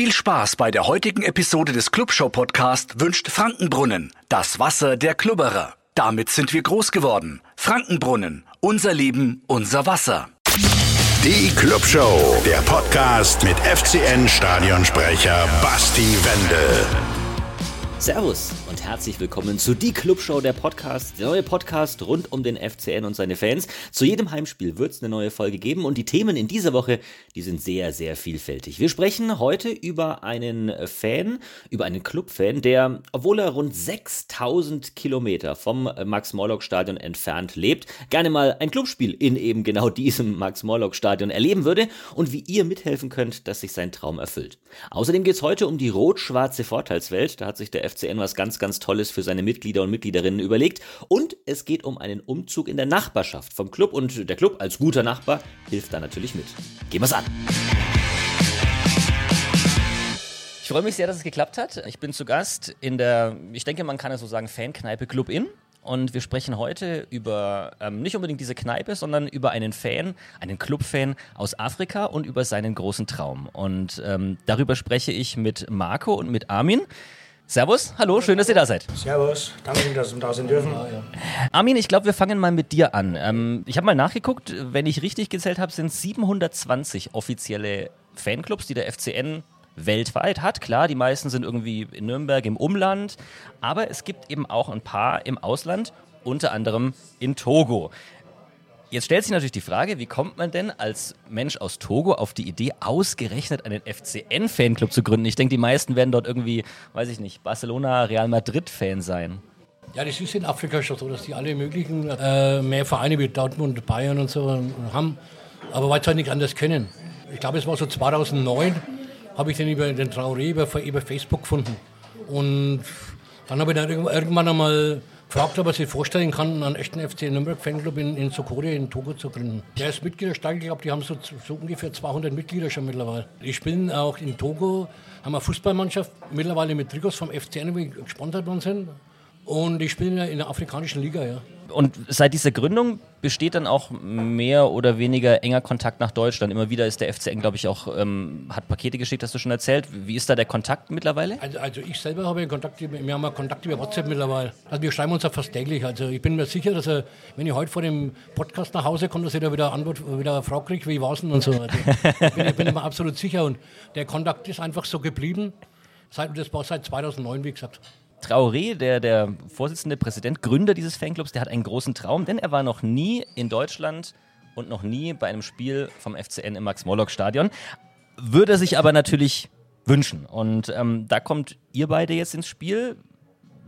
Viel Spaß bei der heutigen Episode des Clubshow Podcast wünscht Frankenbrunnen, das Wasser der Klubberer. Damit sind wir groß geworden. Frankenbrunnen, unser Leben, unser Wasser. Die Clubshow, der Podcast mit FCN-Stadionsprecher Basti Wendel. Servus herzlich willkommen zu Die Clubshow, der Podcast, der neue Podcast rund um den FCN und seine Fans. Zu jedem Heimspiel wird es eine neue Folge geben und die Themen in dieser Woche, die sind sehr, sehr vielfältig. Wir sprechen heute über einen Fan, über einen Clubfan, der, obwohl er rund 6000 Kilometer vom Max-Morlock-Stadion entfernt lebt, gerne mal ein Clubspiel in eben genau diesem Max-Morlock-Stadion erleben würde und wie ihr mithelfen könnt, dass sich sein Traum erfüllt. Außerdem geht es heute um die rot-schwarze Vorteilswelt. Da hat sich der FCN was ganz, ganz Tolles für seine Mitglieder und Mitgliederinnen überlegt. Und es geht um einen Umzug in der Nachbarschaft vom Club und der Club als guter Nachbar hilft da natürlich mit. Gehen wir's an. Ich freue mich sehr, dass es geklappt hat. Ich bin zu Gast in der, ich denke, man kann es so sagen, Fankneipe Club In. Und wir sprechen heute über ähm, nicht unbedingt diese Kneipe, sondern über einen Fan, einen Clubfan aus Afrika und über seinen großen Traum. Und ähm, darüber spreche ich mit Marco und mit Armin. Servus, hallo, schön, dass ihr da seid. Servus, danke, dass wir da sein dürfen. Armin, ich glaube, wir fangen mal mit dir an. Ähm, ich habe mal nachgeguckt, wenn ich richtig gezählt habe, sind 720 offizielle Fanclubs, die der FCN weltweit hat. Klar, die meisten sind irgendwie in Nürnberg im Umland, aber es gibt eben auch ein paar im Ausland, unter anderem in Togo. Jetzt stellt sich natürlich die Frage, wie kommt man denn als Mensch aus Togo auf die Idee, ausgerechnet einen FCN-Fanclub zu gründen? Ich denke, die meisten werden dort irgendwie, weiß ich nicht, Barcelona, Real Madrid-Fan sein. Ja, das ist in Afrika schon so, dass die alle möglichen äh, mehr Vereine wie Dortmund, Bayern und so haben, aber weil sie halt nicht anders können. Ich glaube, es war so 2009, habe ich den über den Traoré über, über Facebook gefunden. Und dann habe ich dann irgendwann einmal gefragt, ob er sich vorstellen kann, einen echten FC Nürnberg Fanclub in, in Sokoria in Togo zu gründen. Der ist Mitgliederstark, ich glaube, die haben so, so, ungefähr 200 Mitglieder schon mittlerweile. Die spielen auch in Togo, haben eine Fußballmannschaft, mittlerweile mit Trikots vom FCN, die gesponsert worden sind. Und die spielen ja in der afrikanischen Liga, ja. Und seit dieser Gründung besteht dann auch mehr oder weniger enger Kontakt nach Deutschland. Immer wieder ist der FCN, glaube ich, auch, ähm, hat Pakete geschickt, hast du schon erzählt. Wie ist da der Kontakt mittlerweile? Also, also ich selber habe Kontakt, wir haben Kontakt über WhatsApp mittlerweile. Also wir schreiben uns ja fast täglich. Also ich bin mir sicher, dass er, wenn ich heute vor dem Podcast nach Hause komme, dass ich da wieder Antwort, wieder eine Frage kriege, wie war es denn und so. Also ich bin, ich bin mir absolut sicher und der Kontakt ist einfach so geblieben. Seit, das war seit 2009, wie gesagt. Traoré, der, der Vorsitzende Präsident, Gründer dieses Fanclubs, der hat einen großen Traum, denn er war noch nie in Deutschland und noch nie bei einem Spiel vom FCN im Max-Morlock-Stadion. Würde sich aber natürlich wünschen. Und ähm, da kommt ihr beide jetzt ins Spiel.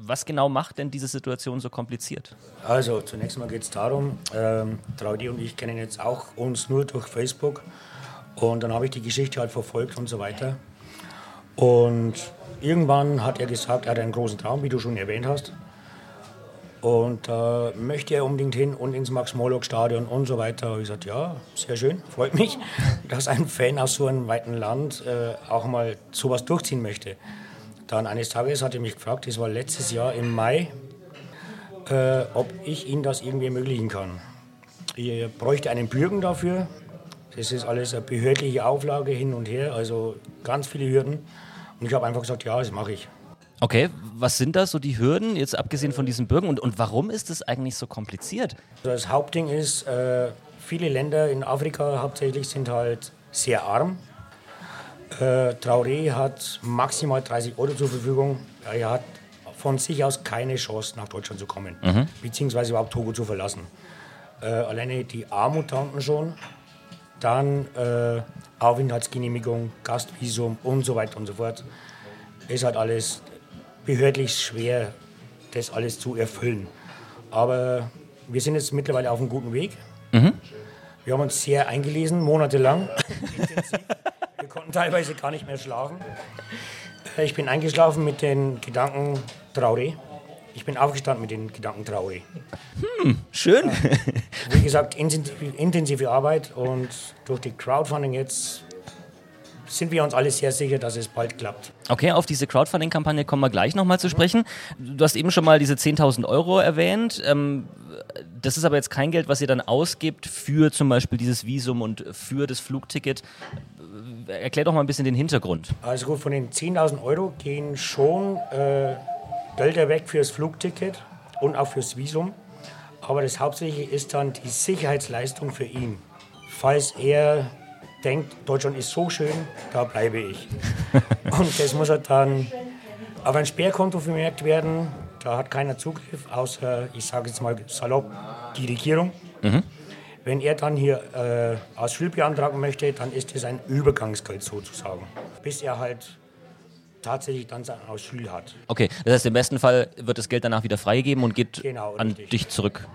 Was genau macht denn diese Situation so kompliziert? Also zunächst mal geht es darum, ähm, Traudi und ich kennen jetzt auch uns nur durch Facebook. Und dann habe ich die Geschichte halt verfolgt und so weiter. Und irgendwann hat er gesagt, er hat einen großen Traum, wie du schon erwähnt hast. Und da äh, möchte er unbedingt hin und ins Max-Morlock-Stadion und so weiter. Ich gesagt, ja, sehr schön, freut mich, dass ein Fan aus so einem weiten Land äh, auch mal sowas durchziehen möchte. Dann eines Tages hat er mich gefragt, das war letztes Jahr im Mai, äh, ob ich ihm das irgendwie ermöglichen kann. Ich bräuchte einen Bürgen dafür. Das ist alles eine behördliche Auflage hin und her, also ganz viele Hürden. Und ich habe einfach gesagt, ja, das mache ich. Okay, was sind da so die Hürden, jetzt abgesehen von diesen Bürgern? Und, und warum ist das eigentlich so kompliziert? Das Hauptding ist, äh, viele Länder in Afrika hauptsächlich sind halt sehr arm. Äh, Traoré hat maximal 30 Euro zur Verfügung. Er hat von sich aus keine Chance, nach Deutschland zu kommen, mhm. beziehungsweise überhaupt Togo zu verlassen. Äh, alleine die Armut tanken schon, dann äh, Aufenthaltsgenehmigung, Gastvisum und so weiter und so fort. Es hat alles behördlich schwer, das alles zu erfüllen. Aber wir sind jetzt mittlerweile auf einem guten Weg. Mhm. Wir haben uns sehr eingelesen, monatelang. wir konnten teilweise gar nicht mehr schlafen. Ich bin eingeschlafen mit den Gedanken Trauré. Ich bin aufgestanden mit den Gedanken traurig. Hm, schön. Ja. Wie gesagt, intensive, intensive Arbeit und durch die Crowdfunding jetzt sind wir uns alle sehr sicher, dass es bald klappt. Okay, auf diese Crowdfunding-Kampagne kommen wir gleich nochmal zu sprechen. Du hast eben schon mal diese 10.000 Euro erwähnt. Ähm, das ist aber jetzt kein Geld, was ihr dann ausgibt für zum Beispiel dieses Visum und für das Flugticket. erklär doch mal ein bisschen den Hintergrund. Also gut, von den 10.000 Euro gehen schon äh, Gelder weg fürs Flugticket und auch fürs Visum. Aber das Hauptsächliche ist dann die Sicherheitsleistung für ihn. Falls er denkt, Deutschland ist so schön, da bleibe ich. und das muss er dann auf ein Sperrkonto vermerkt werden. Da hat keiner Zugriff, außer, ich sage jetzt mal salopp, die Regierung. Mhm. Wenn er dann hier äh, Asyl beantragen möchte, dann ist das ein Übergangsgeld sozusagen, bis er halt tatsächlich dann sein Asyl hat. Okay, das heißt, im besten Fall wird das Geld danach wieder freigegeben und geht genau, an dich zurück.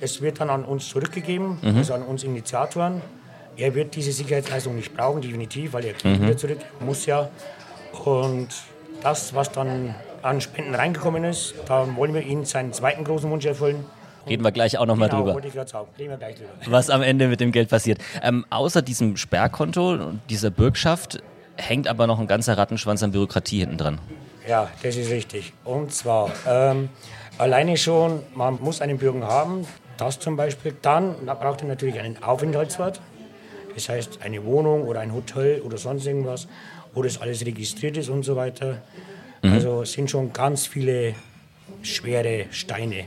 Es wird dann an uns zurückgegeben, mhm. also an uns Initiatoren. Er wird diese Sicherheitsleistung nicht brauchen, definitiv, weil er geht mhm. wieder zurück, muss ja. Und das, was dann an Spenden reingekommen ist, da wollen wir ihn seinen zweiten großen Wunsch erfüllen. Reden wir gleich auch nochmal genau, drüber. Ich sagen. Reden wir gleich drüber. Was am Ende mit dem Geld passiert. Ähm, außer diesem Sperrkonto und dieser Bürgschaft hängt aber noch ein ganzer Rattenschwanz an Bürokratie hinten dran. Ja, das ist richtig. Und zwar ähm, alleine schon, man muss einen Bürger haben, das zum Beispiel. Dann braucht er natürlich einen Aufenthaltsort. Das heißt eine Wohnung oder ein Hotel oder sonst irgendwas, wo das alles registriert ist und so weiter. Mhm. Also es sind schon ganz viele schwere Steine.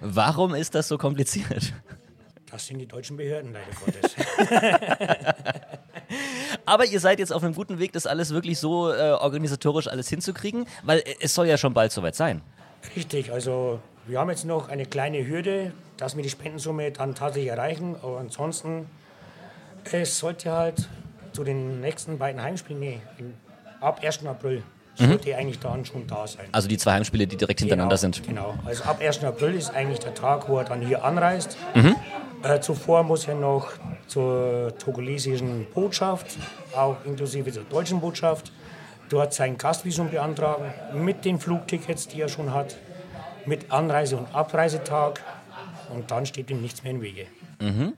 Warum ist das so kompliziert? Das sind die deutschen Behörden leider Gottes. Aber ihr seid jetzt auf einem guten Weg, das alles wirklich so äh, organisatorisch alles hinzukriegen, weil es soll ja schon bald soweit sein. Richtig, also wir haben jetzt noch eine kleine Hürde, dass wir die Spendensumme dann tatsächlich erreichen. Aber ansonsten, es sollte halt zu den nächsten beiden Heimspielen, nee, ab 1. April. Sollte mhm. eigentlich dann schon da sein. Also die zwei Heimspiele, die direkt hintereinander genau, sind. Genau, also ab 1. April ist eigentlich der Tag, wo er dann hier anreist. Mhm. Äh, zuvor muss er noch zur togolesischen Botschaft, auch inklusive der deutschen Botschaft, dort sein Gastvisum beantragen mit den Flugtickets, die er schon hat, mit Anreise- und Abreisetag und dann steht ihm nichts mehr im Wege. Mhm.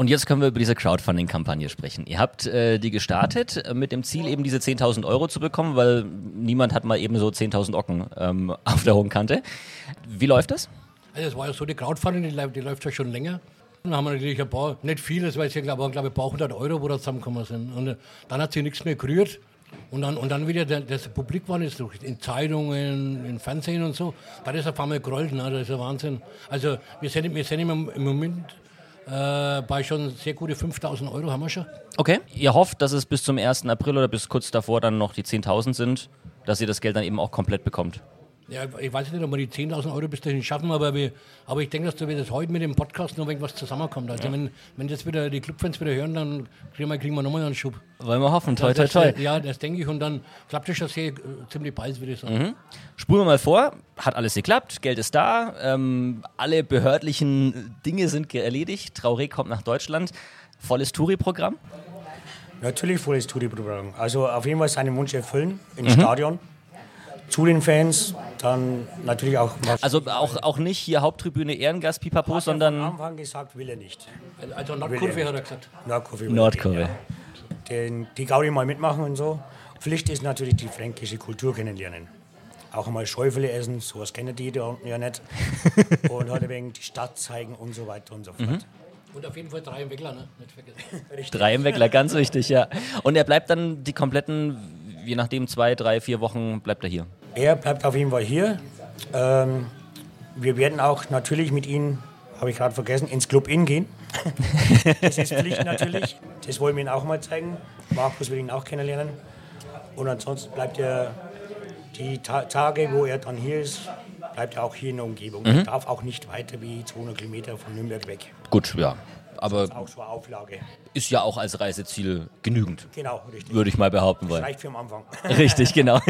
Und jetzt können wir über diese Crowdfunding-Kampagne sprechen. Ihr habt äh, die gestartet äh, mit dem Ziel, eben diese 10.000 Euro zu bekommen, weil niemand hat mal eben so 10.000 Ocken ähm, auf der hohen Kante. Wie läuft das? Also es war ja so, die Crowdfunding, die, die läuft ja schon länger. Dann haben wir natürlich ein paar, nicht vieles, weil es ja, glaube ich, ein paar hundert Euro, wo da zusammengekommen sind. Und äh, dann hat sich nichts mehr gerührt. Und dann, und dann wieder der, das Publik war jetzt durch in Zeitungen, in Fernsehen und so. Da ist auf einmal gerollt, ne? das ist ja Wahnsinn. Also wir sind, wir sind im Moment äh, bei schon sehr gute 5000 Euro haben wir schon. Okay. Ihr hofft, dass es bis zum 1. April oder bis kurz davor dann noch die 10.000 sind, dass ihr das Geld dann eben auch komplett bekommt. Ja, ich weiß nicht, ob wir die 10.000 Euro bis dahin schaffen, aber, wir, aber ich denke, dass wir das heute mit dem Podcast noch irgendwas zusammenkommt. Also ja. wenn, wenn das wieder die Clubfans wieder hören, dann kriegen wir, kriegen wir nochmal einen Schub. Wollen wir hoffen, toi, toi, toi. Ja, das denke ich und dann klappt das schon sehr, äh, ziemlich bald, würde ich sagen. Mhm. Spulen wir mal vor, hat alles geklappt, Geld ist da, ähm, alle behördlichen Dinge sind erledigt, Traoré kommt nach Deutschland, volles Touri-Programm? Natürlich volles Touri-Programm. Also auf jeden Fall seinen Wunsch erfüllen im mhm. Stadion zu den Fans, dann natürlich auch. Also auch, auch nicht hier Haupttribüne Ehrengast, Pipapo, hat sondern. Er am Anfang gesagt, will er nicht. Also Nordkurve hat er gesagt. Nordkurve. Nordkurve. Ja. Den, die Gaudi mal mitmachen und so. Pflicht ist natürlich die fränkische Kultur kennenlernen. Auch einmal Schäufele essen, sowas kennen die da unten ja nicht. und halt wegen die Stadt zeigen und so weiter und so fort. Mhm. Und auf jeden Fall drei im Weckler, ne? Nicht vergessen. drei im Weckler, ganz wichtig, ja. Und er bleibt dann die kompletten, je nachdem, zwei, drei, vier Wochen bleibt er hier. Er bleibt auf jeden Fall hier. Ähm, wir werden auch natürlich mit ihm, habe ich gerade vergessen, ins Club Inn gehen. das ist Pflicht natürlich. Das wollen wir ihm auch mal zeigen. Markus will ihn auch kennenlernen. Und ansonsten bleibt er die Ta Tage, wo er dann hier ist, bleibt er auch hier in der Umgebung. Mhm. Er darf auch nicht weiter wie 200 Kilometer von Nürnberg weg. Gut, ja aber ist auch so eine Auflage. Ist ja auch als Reiseziel genügend. Genau, richtig. Würde ich mal behaupten wollen. Das reicht für den Anfang. Richtig, genau.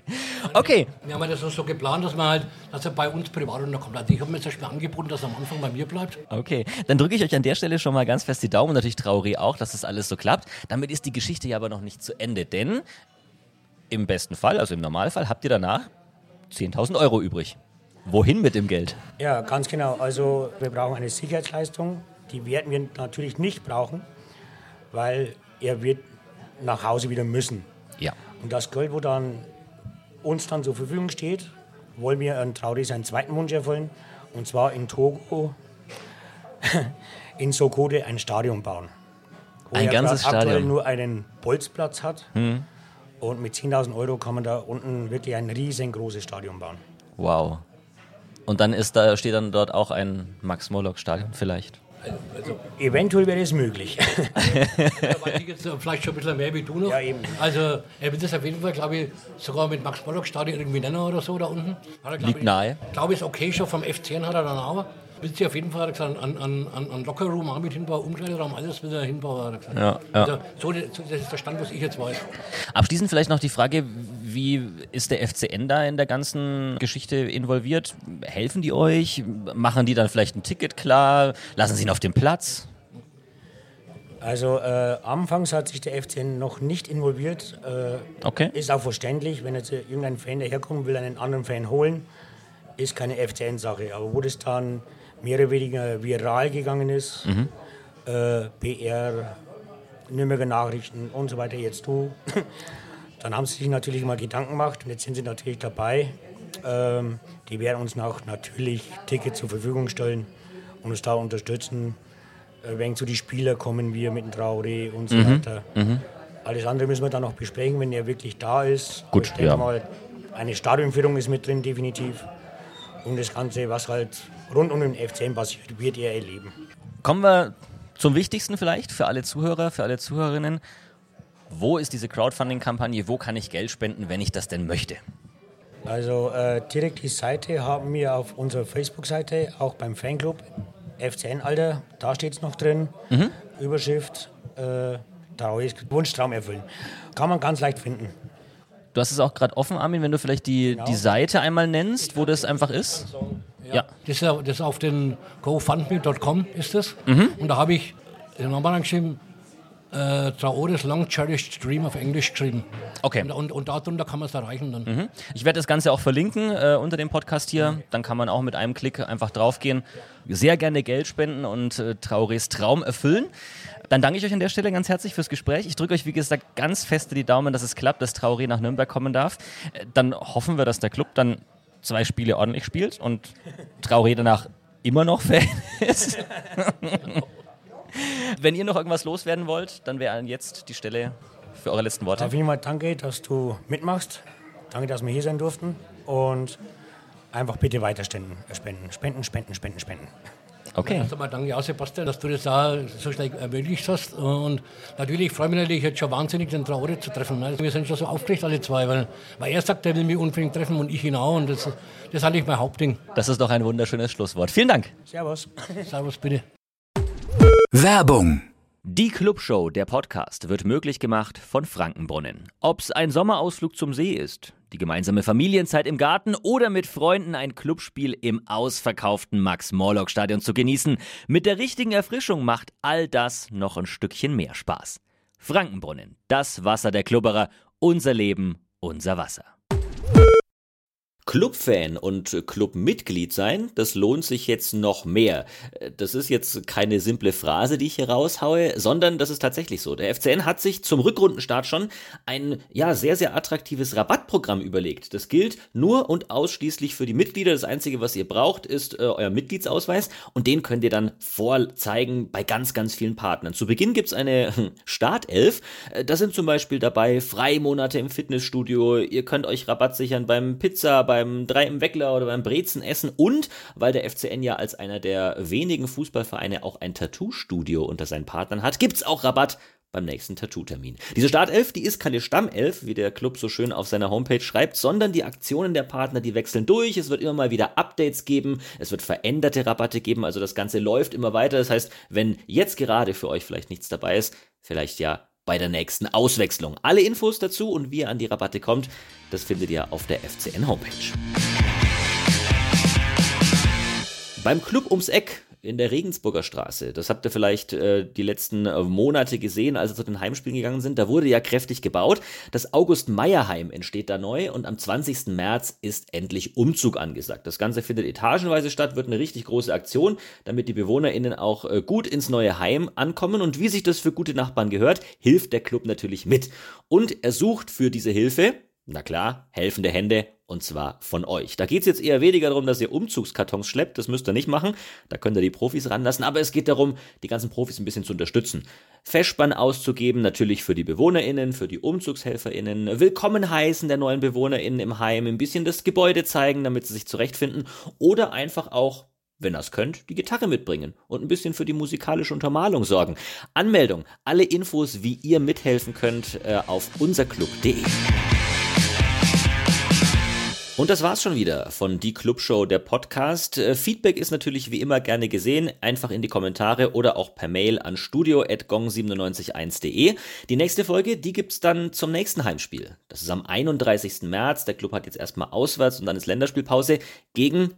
okay. Wir haben das so geplant, dass man halt, dass er bei uns privat unterkommt. Also ich habe mir zum Beispiel angeboten, dass er am Anfang bei mir bleibt. Okay, dann drücke ich euch an der Stelle schon mal ganz fest die Daumen, natürlich Trauri auch, dass das alles so klappt. Damit ist die Geschichte ja aber noch nicht zu Ende, denn im besten Fall, also im Normalfall, habt ihr danach 10.000 Euro übrig. Wohin mit dem Geld? Ja, ganz genau. Also wir brauchen eine Sicherheitsleistung die werden wir natürlich nicht brauchen, weil er wird nach Hause wieder müssen. Ja. Und das Geld, wo dann uns dann zur Verfügung steht, wollen wir an Trauri seinen zweiten Wunsch erfüllen. Und zwar in Togo, in Sokode, ein Stadion bauen. Wo Ein er ganzes aktuell Stadion. nur einen Bolzplatz hat. Und mit 10.000 Euro kann man da unten wirklich ein riesengroßes Stadion bauen. Wow. Und dann ist da, steht dann dort auch ein Max-Morlock-Stadion vielleicht. Eventuell wäre es möglich. Ich jetzt vielleicht schon ein bisschen mehr wie du noch. Ja, eben. Also, er wird das auf jeden Fall, glaube ich, sogar mit Max Morlock Stadion irgendwie nennen oder so da unten. Hat er, glaub Liegt ich, nahe. glaube ich, ist okay schon vom FCN hat er dann auch. Will sie auf jeden Fall hat gesagt, an, an, an, an Lockerroom auch mit hinbauen, Umkleideraum, alles will er hinbauen. Hat er gesagt. Ja, ja. Also, so, so, das ist der Stand, was ich jetzt weiß. Abschließend vielleicht noch die Frage, wie ist der FCN da in der ganzen Geschichte involviert? Helfen die euch? Machen die dann vielleicht ein Ticket klar? Lassen sie ihn auf dem Platz? Also äh, anfangs hat sich der FCN noch nicht involviert. Äh, Okay. Ist auch verständlich, wenn jetzt irgendein Fan daherkommt, will einen anderen Fan holen, ist keine FCN-Sache. Aber wo das dann mehr oder weniger viral gegangen ist, äh, PR, Nürnberger Nachrichten und so weiter, jetzt du, dann haben sie sich natürlich mal Gedanken gemacht und jetzt sind sie natürlich dabei. Ähm, die werden uns auch natürlich Tickets zur Verfügung stellen und uns da unterstützen. Äh, wenn zu die Spieler kommen wir mit dem Traoré und so weiter. Alles andere müssen wir dann noch besprechen, wenn er wirklich da ist. Gut, ich denke ja. mal, eine Stadionführung ist mit drin, definitiv. Und das Ganze, was halt rund um den FCN passiert, wird er erleben. Kommen wir zum Wichtigsten vielleicht für alle Zuhörer, für alle Zuhörerinnen. Wo ist diese Crowdfunding-Kampagne? Wo kann ich Geld spenden, wenn ich das denn möchte? Also äh, direkt die Seite haben wir auf unserer Facebook-Seite, auch beim Fanclub FCN Alter, da steht es noch drin. Überschrift, äh, Wunschtraum erfüllen. Kann man ganz leicht finden. Du hast es auch gerade offen, Armin, wenn du vielleicht die, die Seite einmal nennst, wo das einfach ist. Ja. Das ist, ja- das auf den GoFundMe.com ist das. Mhm. Und da habe ich den Namen geschrieben, äh, Traores Long Cherished Dream auf Englisch geschrieben. Okay. Und, und, und darunter kann man es erreichen dann. Ich werde das Ganze auch verlinken äh, unter dem Podcast hier. Dann kann man auch mit einem Klick einfach draufgehen. Sehr gerne Geld spenden und äh, Traorés Traum erfüllen. Dann danke ich euch an der Stelle ganz herzlich fürs Gespräch. Ich drücke euch, wie gesagt, ganz feste die Daumen, dass es klappt, dass Traoré nach Nürnberg kommen darf. Äh, Dann hoffen wir, dass der Club dann zwei Spiele ordentlich spielt und Traoré danach immer noch Fan ist. Wenn ihr noch irgendwas loswerden wollt, dann wäre jetzt die Stelle für eure letzten Worte. Auf jeden Fall danke, dass du mitmachst. Danke, dass wir hier sein durften. Und einfach bitte weiter spenden. Spenden, spenden, spenden, spenden, spenden. Okay. Erst einmal danke auch, Sebastian, dass du das da so schnell ermöglicht hast. Und natürlich freue ich mich natürlich jetzt schon wahnsinnig, den Traore zu treffen. Also wir sind schon so aufgeregt alle zwei, weil, weil er sagt, er will mich unbedingt treffen und ich ihn auch. Und das, das ist eigentlich mein Hauptding. Das ist doch ein wunderschönes Schlusswort. Vielen Dank. Servus. Servus, bitte. Werbung. Die Clubshow, der Podcast, wird möglich gemacht von Frankenbrunnen. Ob's ein Sommerausflug zum See ist, die gemeinsame Familienzeit im Garten oder mit Freunden ein Clubspiel im ausverkauften Max-Morlock-Stadion zu genießen, mit der richtigen Erfrischung macht all das noch ein Stückchen mehr Spaß. Frankenbrunnen, das Wasser der Klubberer, unser Leben, unser Wasser. Clubfan und Clubmitglied sein, das lohnt sich jetzt noch mehr. Das ist jetzt keine simple Phrase, die ich hier raushaue, sondern das ist tatsächlich so. Der FCN hat sich zum Rückrundenstart schon ein ja sehr sehr attraktives Rabattprogramm überlegt. Das gilt nur und ausschließlich für die Mitglieder. Das einzige, was ihr braucht, ist äh, euer Mitgliedsausweis und den könnt ihr dann vorzeigen bei ganz ganz vielen Partnern. Zu Beginn gibt's eine hm, Startelf. Äh, Da sind zum Beispiel dabei Freimonate im Fitnessstudio. Ihr könnt euch Rabatt sichern beim Pizza, beim Drei im Weckler oder beim Brezen essen und weil der FCN ja als einer der wenigen Fußballvereine auch ein Tattoo-Studio unter seinen Partnern hat, gibt's auch Rabatt beim nächsten Tattoo-Termin. Diese Startelf, die ist keine Stammelf, wie der Club so schön auf seiner Homepage schreibt, sondern die Aktionen der Partner, die wechseln durch. Es wird immer mal wieder Updates geben, es wird veränderte Rabatte geben, also das Ganze läuft immer weiter. Das heißt, wenn jetzt gerade für euch vielleicht nichts dabei ist, vielleicht ja bei der nächsten Auswechslung. Alle Infos dazu und wie ihr an die Rabatte kommt, das findet ihr auf der FCN Homepage. Beim Club ums Eck in der Regensburger Straße, das habt ihr vielleicht äh, die letzten äh, Monate gesehen, als wir zu den Heimspielen gegangen sind, da wurde ja kräftig gebaut. Das August-Meyer-Heim entsteht da neu und am 20. März ist endlich Umzug angesagt. Das Ganze findet etagenweise statt, wird eine richtig große Aktion, damit die BewohnerInnen auch äh, gut ins neue Heim ankommen und wie sich das für gute Nachbarn gehört, hilft der Club natürlich mit. Und er sucht für diese Hilfe Na klar, helfende Hände und zwar von euch. Da geht es jetzt eher weniger darum, dass ihr Umzugskartons schleppt, das müsst ihr nicht machen, da könnt ihr die Profis ranlassen, aber es geht darum, die ganzen Profis ein bisschen zu unterstützen. Festspann auszugeben, natürlich für die BewohnerInnen, für die UmzugshelferInnen, willkommen heißen der neuen BewohnerInnen im Heim, ein bisschen das Gebäude zeigen, damit sie sich zurechtfinden oder einfach auch wenn ihr es könnt, die Gitarre mitbringen und ein bisschen für die musikalische Untermalung sorgen. Anmeldung, alle Infos, wie ihr mithelfen könnt, äh, auf unserclub.de. Und das war's schon wieder von Die Clubshow, der Podcast. Äh, Feedback ist natürlich wie immer gerne gesehen. Einfach in die Kommentare oder auch per Mail an studio.gong971.de. Die nächste Folge, die gibt's dann zum nächsten Heimspiel. Das ist am 31. März. Der Club hat jetzt erstmal auswärts und dann ist Länderspielpause gegen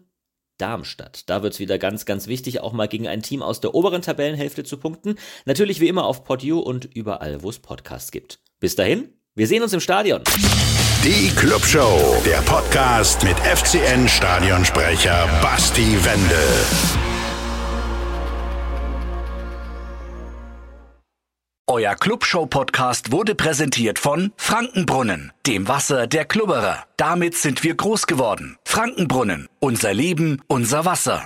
Darmstadt. Da wird's wieder ganz, ganz wichtig, auch mal gegen ein Team aus der oberen Tabellenhälfte zu punkten. Natürlich wie immer auf PodU und überall, wo es Podcasts gibt. Bis dahin, wir sehen uns im Stadion. Die Clubshow, der Podcast mit FCN-Stadionsprecher Basti Wendel. Euer Clubshow-Podcast wurde präsentiert von Frankenbrunnen, dem Wasser der Klubberer. Damit sind wir groß geworden. Frankenbrunnen, unser Leben, unser Wasser.